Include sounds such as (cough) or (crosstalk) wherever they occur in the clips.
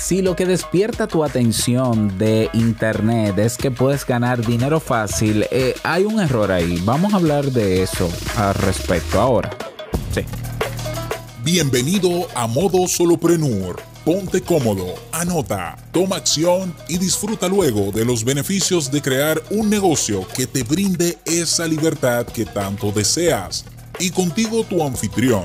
Si lo que despierta tu atención de Internet es que puedes ganar dinero fácil, eh, hay un error ahí. Vamos a hablar de eso al respecto ahora. Sí. Bienvenido a Modo Soloprenur. Ponte cómodo, anota, toma acción y disfruta luego de los beneficios de crear un negocio que te brinde esa libertad que tanto deseas. Y contigo tu anfitrión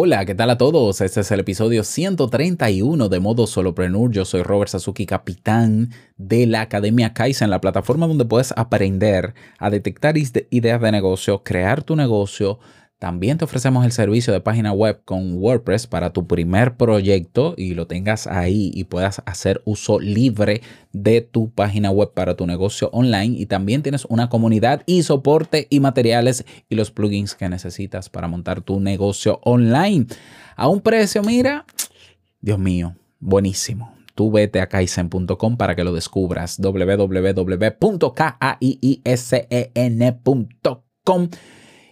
Hola, ¿qué tal a todos? Este es el episodio 131 de Modo Solopreneur. Yo soy Robert Sasuki, capitán de la Academia Kaizen, la plataforma donde puedes aprender a detectar ideas de negocio, crear tu negocio, también te ofrecemos el servicio de página web con WordPress para tu primer proyecto y lo tengas ahí y puedas hacer uso libre de tu página web para tu negocio online. Y también tienes una comunidad y soporte y materiales y los plugins que necesitas para montar tu negocio online. A un precio, mira, Dios mío, buenísimo tú vete a kaizen.com para que lo descubras. www.kaisen.com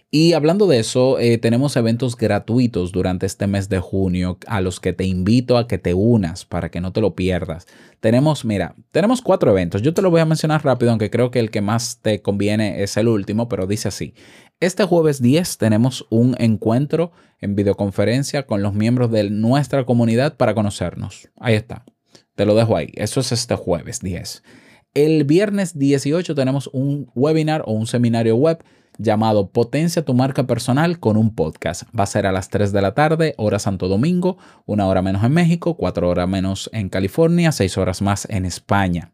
y hablando de eso, eh, tenemos eventos gratuitos durante este mes de junio a los que te invito a que te unas para que no te lo pierdas. Tenemos, mira, tenemos cuatro eventos. Yo te lo voy a mencionar rápido, aunque creo que el que más te conviene es el último, pero dice así. Este jueves 10 tenemos un encuentro en videoconferencia con los miembros de nuestra comunidad para conocernos. Ahí está. Te lo dejo ahí. Eso es este jueves 10. El viernes 18 tenemos un webinar o un seminario web llamado Potencia tu marca personal con un podcast. Va a ser a las 3 de la tarde, hora Santo Domingo, una hora menos en México, cuatro horas menos en California, seis horas más en España.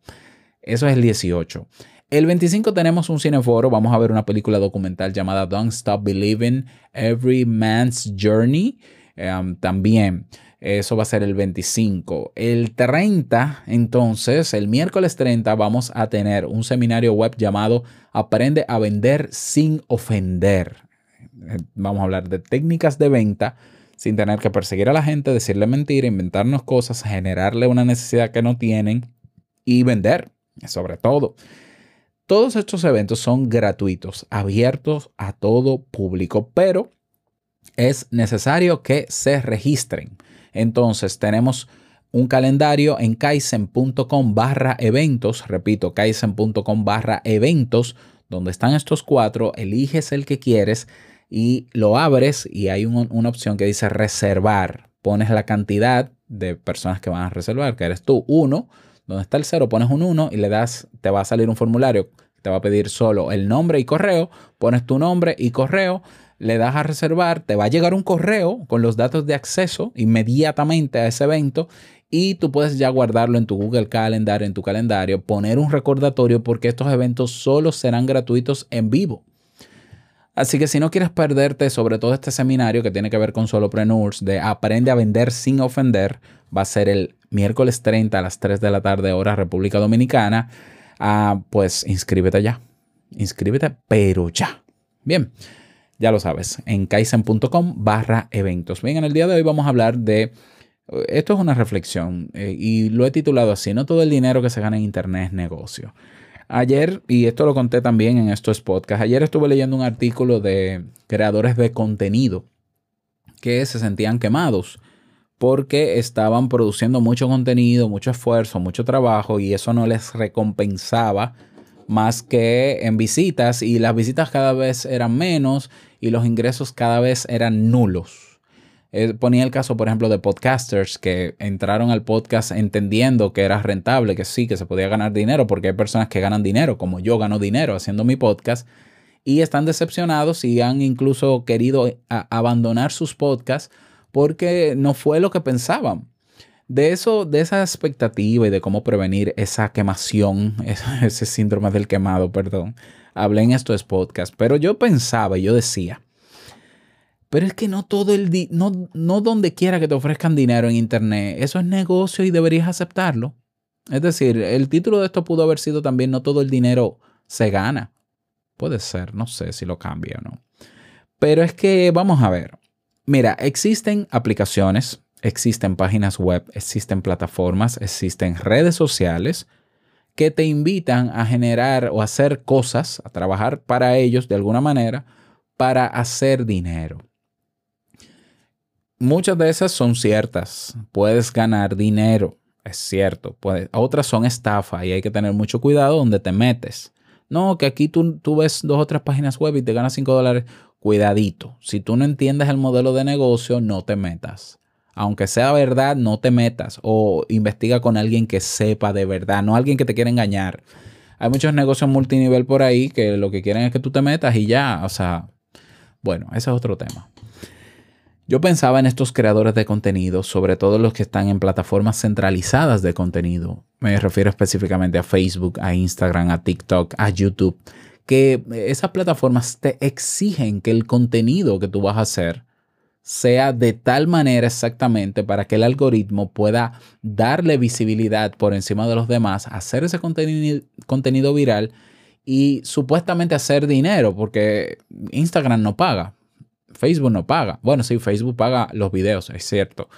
Eso es el 18. El 25 tenemos un cineforo, vamos a ver una película documental llamada Don't Stop Believing, Every Man's Journey. Em, también eso va a ser el 25. El 30, entonces, el miércoles 30 vamos a tener un seminario web llamado Aprende a vender sin ofender. Eh, vamos a hablar de técnicas de venta sin tener que perseguir a la gente, decirle mentira, inventarnos cosas, generarle una necesidad que no tienen y vender, sobre todo. Todos estos eventos son gratuitos, abiertos a todo público, pero es necesario que se registren. Entonces tenemos un calendario en kaizen.com barra eventos, repito, kaizen.com barra eventos, donde están estos cuatro, eliges el que quieres y lo abres y hay una opción que dice reservar. Pones la cantidad de personas que van a reservar, que eres tú, uno. Donde está el cero, pones un uno y le das, te va a salir un formulario, te va a pedir solo el nombre y correo, pones tu nombre y correo le das a reservar, te va a llegar un correo con los datos de acceso inmediatamente a ese evento y tú puedes ya guardarlo en tu Google Calendar, en tu calendario, poner un recordatorio porque estos eventos solo serán gratuitos en vivo. Así que si no quieres perderte sobre todo este seminario que tiene que ver con solopreneurs de Aprende a vender sin ofender, va a ser el miércoles 30 a las 3 de la tarde hora República Dominicana, ah, pues inscríbete ya. Inscríbete, pero ya. Bien. Ya lo sabes, en kaizen.com barra eventos. Bien, en el día de hoy vamos a hablar de... Esto es una reflexión eh, y lo he titulado así, no todo el dinero que se gana en Internet es negocio. Ayer, y esto lo conté también en estos podcasts, ayer estuve leyendo un artículo de creadores de contenido que se sentían quemados porque estaban produciendo mucho contenido, mucho esfuerzo, mucho trabajo y eso no les recompensaba más que en visitas y las visitas cada vez eran menos y los ingresos cada vez eran nulos. Eh, ponía el caso, por ejemplo, de podcasters que entraron al podcast entendiendo que era rentable, que sí, que se podía ganar dinero, porque hay personas que ganan dinero, como yo gano dinero haciendo mi podcast, y están decepcionados y han incluso querido abandonar sus podcasts porque no fue lo que pensaban. De eso, de esa expectativa y de cómo prevenir esa quemación, (laughs) ese síndrome del quemado, perdón, hablé en estos podcasts. Pero yo pensaba yo decía, pero es que no todo el no, no donde quiera que te ofrezcan dinero en internet, eso es negocio y deberías aceptarlo. Es decir, el título de esto pudo haber sido también no todo el dinero se gana. Puede ser, no sé si lo cambia o no. Pero es que vamos a ver. Mira, existen aplicaciones, existen páginas web, existen plataformas, existen redes sociales que te invitan a generar o hacer cosas, a trabajar para ellos de alguna manera, para hacer dinero. Muchas de esas son ciertas. Puedes ganar dinero, es cierto. otras son estafa y hay que tener mucho cuidado donde te metes. No, que aquí tú, tú ves dos o tres páginas web y te ganas 5 dólares. Cuidadito. Si tú no entiendes el modelo de negocio, no te metas. Aunque sea verdad, no te metas o investiga con alguien que sepa de verdad, no alguien que te quiera engañar. Hay muchos negocios multinivel por ahí que lo que quieren es que tú te metas y ya, o sea, bueno, ese es otro tema. Yo pensaba en estos creadores de contenido, sobre todo los que están en plataformas centralizadas de contenido. Me refiero específicamente a Facebook, a Instagram, a TikTok, a YouTube, que esas plataformas te exigen que el contenido que tú vas a hacer sea de tal manera exactamente para que el algoritmo pueda darle visibilidad por encima de los demás, hacer ese contenido, viral y supuestamente hacer dinero, porque Instagram no paga, Facebook no paga. Bueno, sí, Facebook paga los videos, es cierto.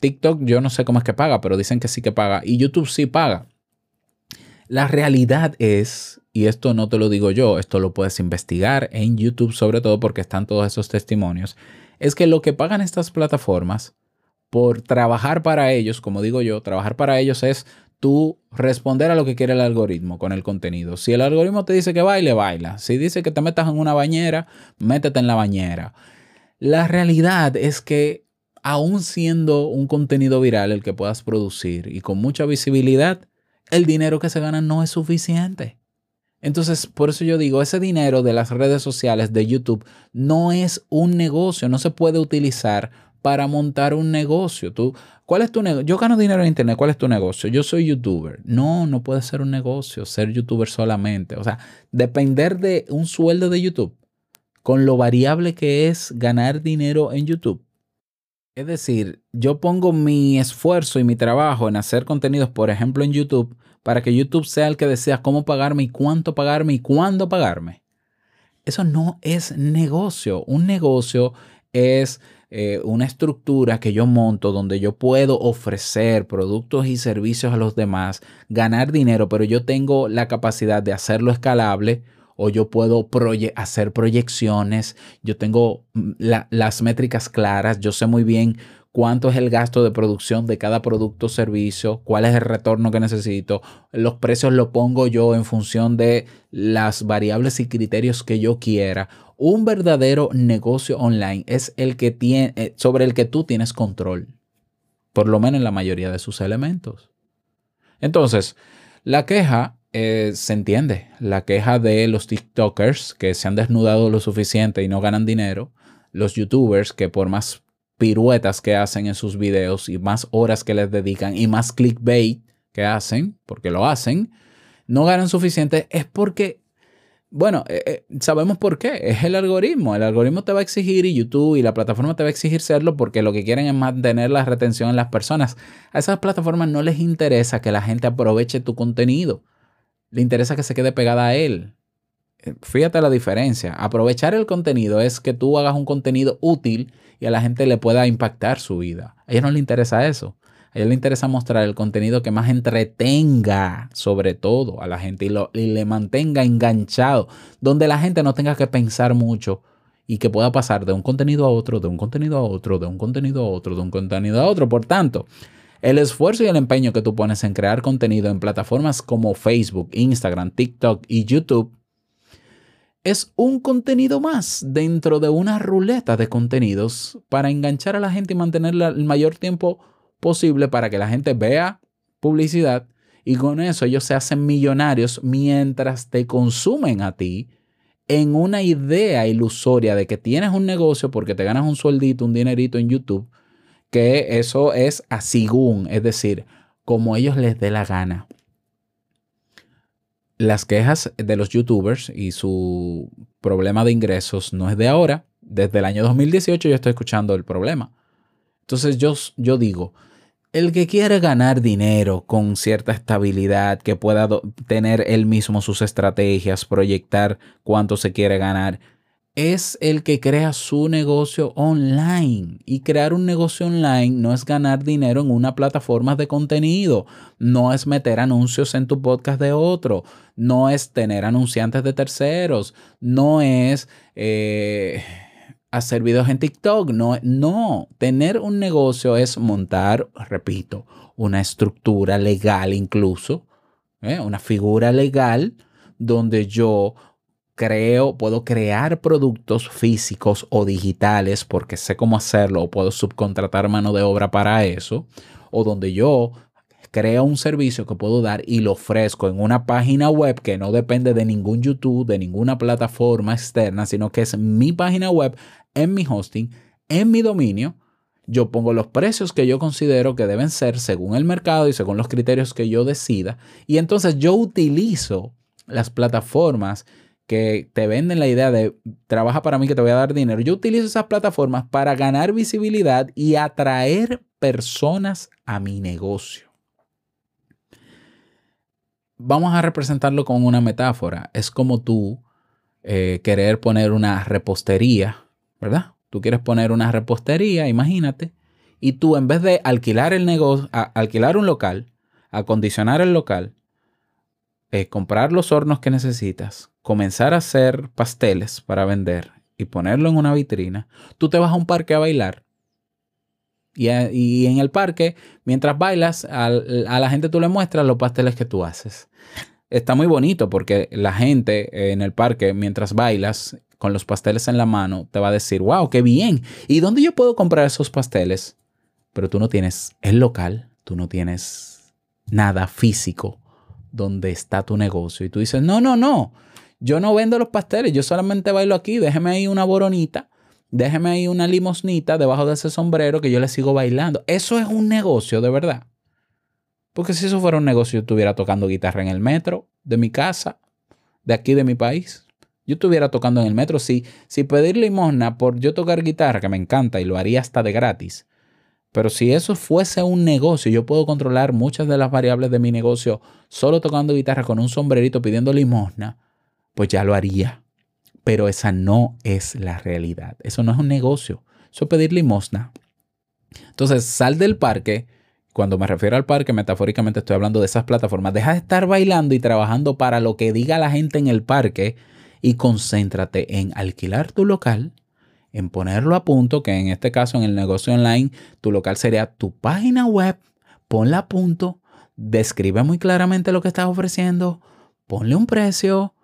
TikTok yo no sé cómo es que paga, pero dicen que sí que paga. Y YouTube sí paga. La realidad es, y esto no te lo digo yo, esto lo puedes investigar en YouTube sobre todo porque están todos esos testimonios, es que lo que pagan estas plataformas por trabajar para ellos, como digo yo, trabajar para ellos es tú responder a lo que quiere el algoritmo con el contenido. Si el algoritmo te dice que baile, baila. Si dice que te metas en una bañera, métete en la bañera. La realidad es que aún siendo un contenido viral el que puedas producir y con mucha visibilidad, el dinero que se gana no es suficiente. Entonces, por eso yo digo, ese dinero de las redes sociales, de YouTube, no es un negocio, no se puede utilizar para montar un negocio. Tú, ¿cuál es tu negocio? Yo gano dinero en internet, ¿cuál es tu negocio? Yo soy youtuber. No, no puede ser un negocio, ser youtuber solamente. O sea, depender de un sueldo de YouTube con lo variable que es ganar dinero en YouTube. Es decir, yo pongo mi esfuerzo y mi trabajo en hacer contenidos, por ejemplo, en YouTube, para que YouTube sea el que decida cómo pagarme y cuánto pagarme y cuándo pagarme. Eso no es negocio. Un negocio es eh, una estructura que yo monto donde yo puedo ofrecer productos y servicios a los demás, ganar dinero, pero yo tengo la capacidad de hacerlo escalable o yo puedo hacer proyecciones, yo tengo mm, las métricas claras, yo sé muy bien cuánto es el gasto de producción de cada producto o servicio, cuál es el retorno que necesito. Los precios los pongo yo en función de las variables y criterios que yo quiera. Un verdadero negocio online es el que tiene, eh, sobre el que tú tienes control, por lo menos en la mayoría de sus elementos. Entonces, la queja eh, se entiende, la queja de los TikTokers que se han desnudado lo suficiente y no ganan dinero, los YouTubers que por más piruetas que hacen en sus videos y más horas que les dedican y más clickbait que hacen, porque lo hacen, no ganan suficiente, es porque, bueno, eh, eh, sabemos por qué, es el algoritmo. El algoritmo te va a exigir y YouTube y la plataforma te va a exigir serlo porque lo que quieren es mantener la retención en las personas. A esas plataformas no les interesa que la gente aproveche tu contenido, le interesa que se quede pegada a él. Eh, fíjate la diferencia. Aprovechar el contenido es que tú hagas un contenido útil y a la gente le pueda impactar su vida. A ella no le interesa eso. A ella le interesa mostrar el contenido que más entretenga, sobre todo, a la gente y, lo, y le mantenga enganchado, donde la gente no tenga que pensar mucho y que pueda pasar de un contenido a otro, de un contenido a otro, de un contenido a otro, de un contenido a otro. Por tanto, el esfuerzo y el empeño que tú pones en crear contenido en plataformas como Facebook, Instagram, TikTok y YouTube es un contenido más dentro de una ruleta de contenidos para enganchar a la gente y mantenerla el mayor tiempo posible para que la gente vea publicidad. Y con eso ellos se hacen millonarios mientras te consumen a ti en una idea ilusoria de que tienes un negocio porque te ganas un sueldito, un dinerito en YouTube, que eso es así, es decir, como ellos les dé la gana las quejas de los youtubers y su problema de ingresos no es de ahora. Desde el año 2018 yo estoy escuchando el problema. Entonces yo, yo digo, el que quiere ganar dinero con cierta estabilidad, que pueda tener él mismo sus estrategias, proyectar cuánto se quiere ganar, es el que crea su negocio online. Y crear un negocio online no es ganar dinero en una plataforma de contenido, no es meter anuncios en tu podcast de otro, no es tener anunciantes de terceros, no es eh, hacer videos en TikTok, no, no, tener un negocio es montar, repito, una estructura legal incluso, ¿eh? una figura legal donde yo creo, puedo crear productos físicos o digitales porque sé cómo hacerlo o puedo subcontratar mano de obra para eso, o donde yo creo un servicio que puedo dar y lo ofrezco en una página web que no depende de ningún YouTube, de ninguna plataforma externa, sino que es mi página web en mi hosting, en mi dominio. Yo pongo los precios que yo considero que deben ser según el mercado y según los criterios que yo decida. Y entonces yo utilizo las plataformas que te venden la idea de trabaja para mí que te voy a dar dinero. Yo utilizo esas plataformas para ganar visibilidad y atraer personas a mi negocio. Vamos a representarlo con una metáfora. Es como tú eh, querer poner una repostería, ¿verdad? Tú quieres poner una repostería, imagínate, y tú en vez de alquilar el negocio, alquilar un local, acondicionar el local, eh, comprar los hornos que necesitas, comenzar a hacer pasteles para vender y ponerlo en una vitrina, tú te vas a un parque a bailar. Y, en el parque, mientras bailas, a, a la gente tú le muestras los pasteles que tú haces. Está muy bonito porque la gente en el parque, mientras bailas, con los pasteles en la mano, te va a decir, wow, qué bien. ¿Y dónde yo puedo comprar esos pasteles? Pero tú no tienes el local, tú no tienes nada físico donde está tu negocio. Y tú dices, no, no, no, yo no vendo los pasteles, yo solamente bailo aquí, déjeme ahí una boronita, déjeme ahí una limosnita debajo de ese sombrero que yo le sigo bailando. Eso es un negocio de verdad. Porque si eso fuera un negocio, yo estuviera tocando guitarra en el metro de mi casa, de aquí de mi país. Yo estuviera tocando en el metro. Si, si pedir limosna por yo tocar guitarra, que me encanta y lo haría hasta de gratis. Pero si eso fuese un negocio, yo puedo controlar muchas de las variables de mi negocio solo tocando guitarra con un sombrerito pidiendo limosna pues ya lo haría. Pero esa no es la realidad. Eso no es un negocio. Eso es pedir limosna. Entonces, sal del parque. Cuando me refiero al parque, metafóricamente estoy hablando de esas plataformas. Deja de estar bailando y trabajando para lo que diga la gente en el parque y concéntrate en alquilar tu local, en ponerlo a punto, que en este caso en el negocio online, tu local sería tu página web, ponla a punto, describe muy claramente lo que estás ofreciendo, ponle un precio,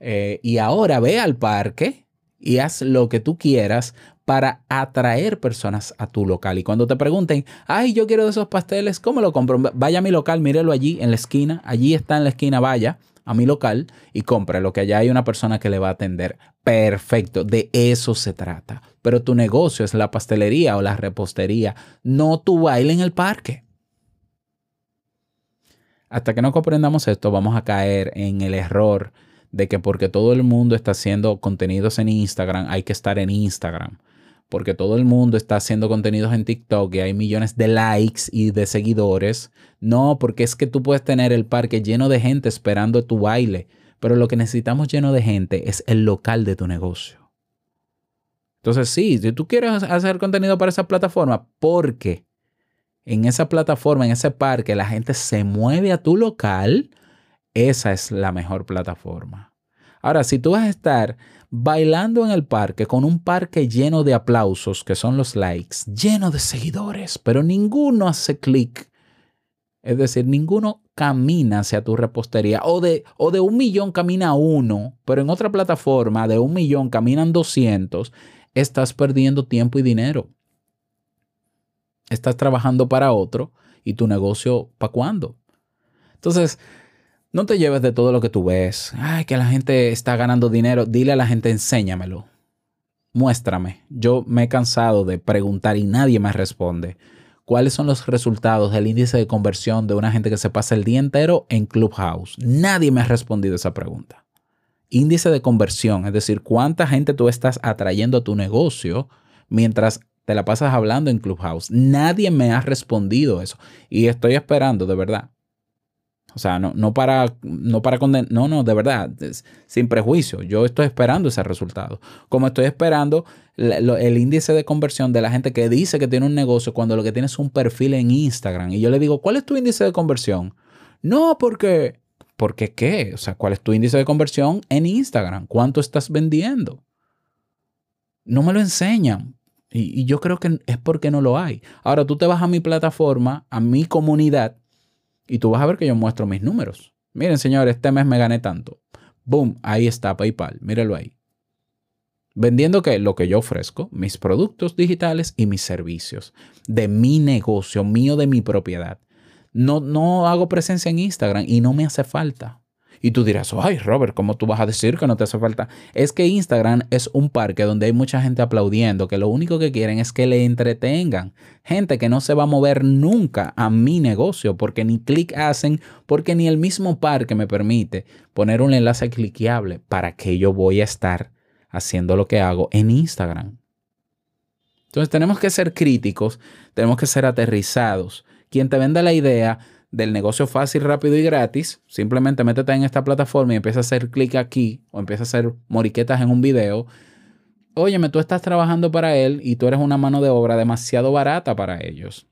eh, y ahora ve al parque y haz lo que tú quieras para atraer personas a tu local. Y cuando te pregunten, ay, yo quiero de esos pasteles, ¿cómo lo compro? Vaya a mi local, mírelo allí en la esquina, allí está en la esquina, vaya a mi local y lo que allá hay una persona que le va a atender. Perfecto, de eso se trata. Pero tu negocio es la pastelería o la repostería, no tu baile en el parque. Hasta que no comprendamos esto, vamos a caer en el error de que porque todo el mundo está haciendo contenidos en Instagram, hay que estar en Instagram. Porque todo el mundo está haciendo contenidos en TikTok y hay millones de likes y de seguidores. No, porque es que tú puedes tener el parque lleno de gente esperando tu baile. Pero lo que necesitamos lleno de gente es el local de tu negocio. Entonces, sí, si tú quieres hacer contenido para esa plataforma, porque en esa plataforma, en ese parque, la gente se mueve a tu local esa es la mejor plataforma. Ahora, si tú vas a estar bailando en el parque con un parque lleno de aplausos, que son los likes, lleno de seguidores, pero ninguno hace clic, es decir, ninguno camina hacia tu repostería, o de, o de un millón camina uno, pero en otra plataforma de un millón caminan 200, estás perdiendo tiempo y dinero. Estás trabajando para otro y tu negocio, ¿para cuándo? Entonces, no te lleves de todo lo que tú ves. Ay, que la gente está ganando dinero. Dile a la gente, enséñamelo. Muéstrame. Yo me he cansado de preguntar y nadie me responde. ¿Cuáles son los resultados del índice de conversión de una gente que se pasa el día entero en Clubhouse? Nadie me ha respondido esa pregunta. Índice de conversión, es decir, cuánta gente tú estás atrayendo a tu negocio mientras te la pasas hablando en Clubhouse. Nadie me ha respondido eso y estoy esperando, de verdad, O sea, no, no para, no para condenar, no, no, de verdad, sin prejuicio. Yo estoy esperando ese resultado. Como estoy esperando el índice de conversión de la gente que dice que tiene un negocio cuando lo que tiene es un perfil en Instagram. Y yo le digo, ¿cuál es tu índice de conversión? No, porque, porque qué? O sea, ¿cuál es tu índice de conversión en Instagram? ¿Cuánto estás vendiendo? No me lo enseñan. Y, y yo creo que es porque no lo hay. Ahora tú te vas a mi plataforma, a mi comunidad y tú vas a ver que yo muestro mis números. Miren, señores, este mes me gané tanto. Boom, ahí está PayPal. Míralo ahí. Vendiendo qué? Lo que yo ofrezco, mis productos digitales y mis servicios de mi negocio, mío, de mi propiedad. No, no hago presencia en Instagram y no me hace falta. Y tú dirás, ay Robert, ¿cómo tú vas a decir que no te hace falta? Es que Instagram es un parque donde hay mucha gente aplaudiendo, que lo único que quieren es que le entretengan. Gente que no se va a mover nunca a mi negocio porque ni clic hacen, porque ni el mismo parque me permite poner un enlace cliqueable para que yo voy a estar haciendo lo que hago en Instagram. Entonces tenemos que ser críticos, tenemos que ser aterrizados. Quien te venda la idea del negocio fácil, rápido y gratis, simplemente métete en esta plataforma y empieza a hacer clic aquí o empieza a hacer moriquetas en un video. Óyeme, tú estás trabajando para él y tú eres una mano de obra demasiado barata para ellos.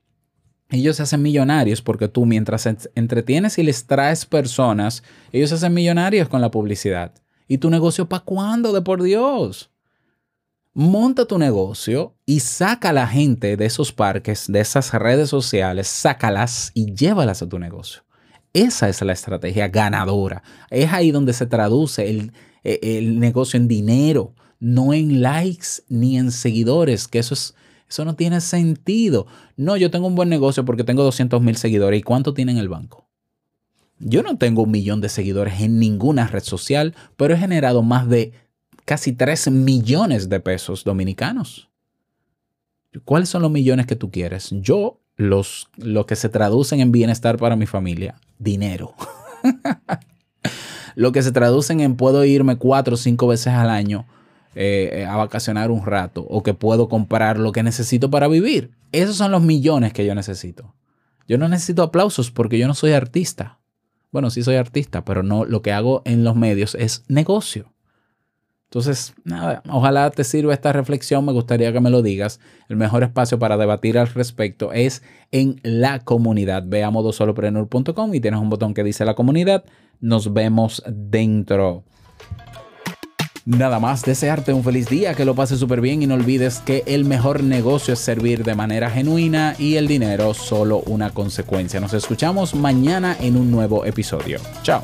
Ellos se hacen millonarios porque tú mientras entretienes y les traes personas, ellos se hacen millonarios con la publicidad. ¿Y tu negocio para cuándo? De por Dios monta tu negocio y saca a la gente de esos parques, de esas redes sociales, sácalas y llévalas a tu negocio. Esa es la estrategia ganadora. Es ahí donde se traduce el, e, el negocio en dinero, no en likes ni en seguidores, que eso es... Eso no tiene sentido. No, yo tengo un buen negocio porque tengo 200 mil seguidores. ¿Y cuánto tiene en el banco? Yo no tengo un millón de seguidores en ninguna red social, pero he generado más de casi 3 millones de pesos dominicanos. ¿Cuáles son los millones que tú quieres? Yo, los, lo que se traducen en bienestar para mi familia, dinero. (laughs) lo que se traducen en puedo irme cuatro o cinco veces al año eh, a vacacionar un rato o que puedo comprar lo que necesito para vivir. Esos son los millones que yo necesito. Yo no necesito aplausos porque yo no soy artista. Bueno, sí soy artista, pero no lo que hago en los medios es negocio. Entonces, nada, ojalá te sirva esta reflexión, me gustaría que me lo digas. El mejor espacio para debatir al respecto es en la comunidad. Ve a modosolopreneur.com y tienes un botón que dice la comunidad. Nos vemos dentro. Nada más, desearte un feliz día, que lo pases súper bien y no olvides que el mejor negocio es servir de manera genuina y el dinero solo una consecuencia. Nos escuchamos mañana en un nuevo episodio. Chao.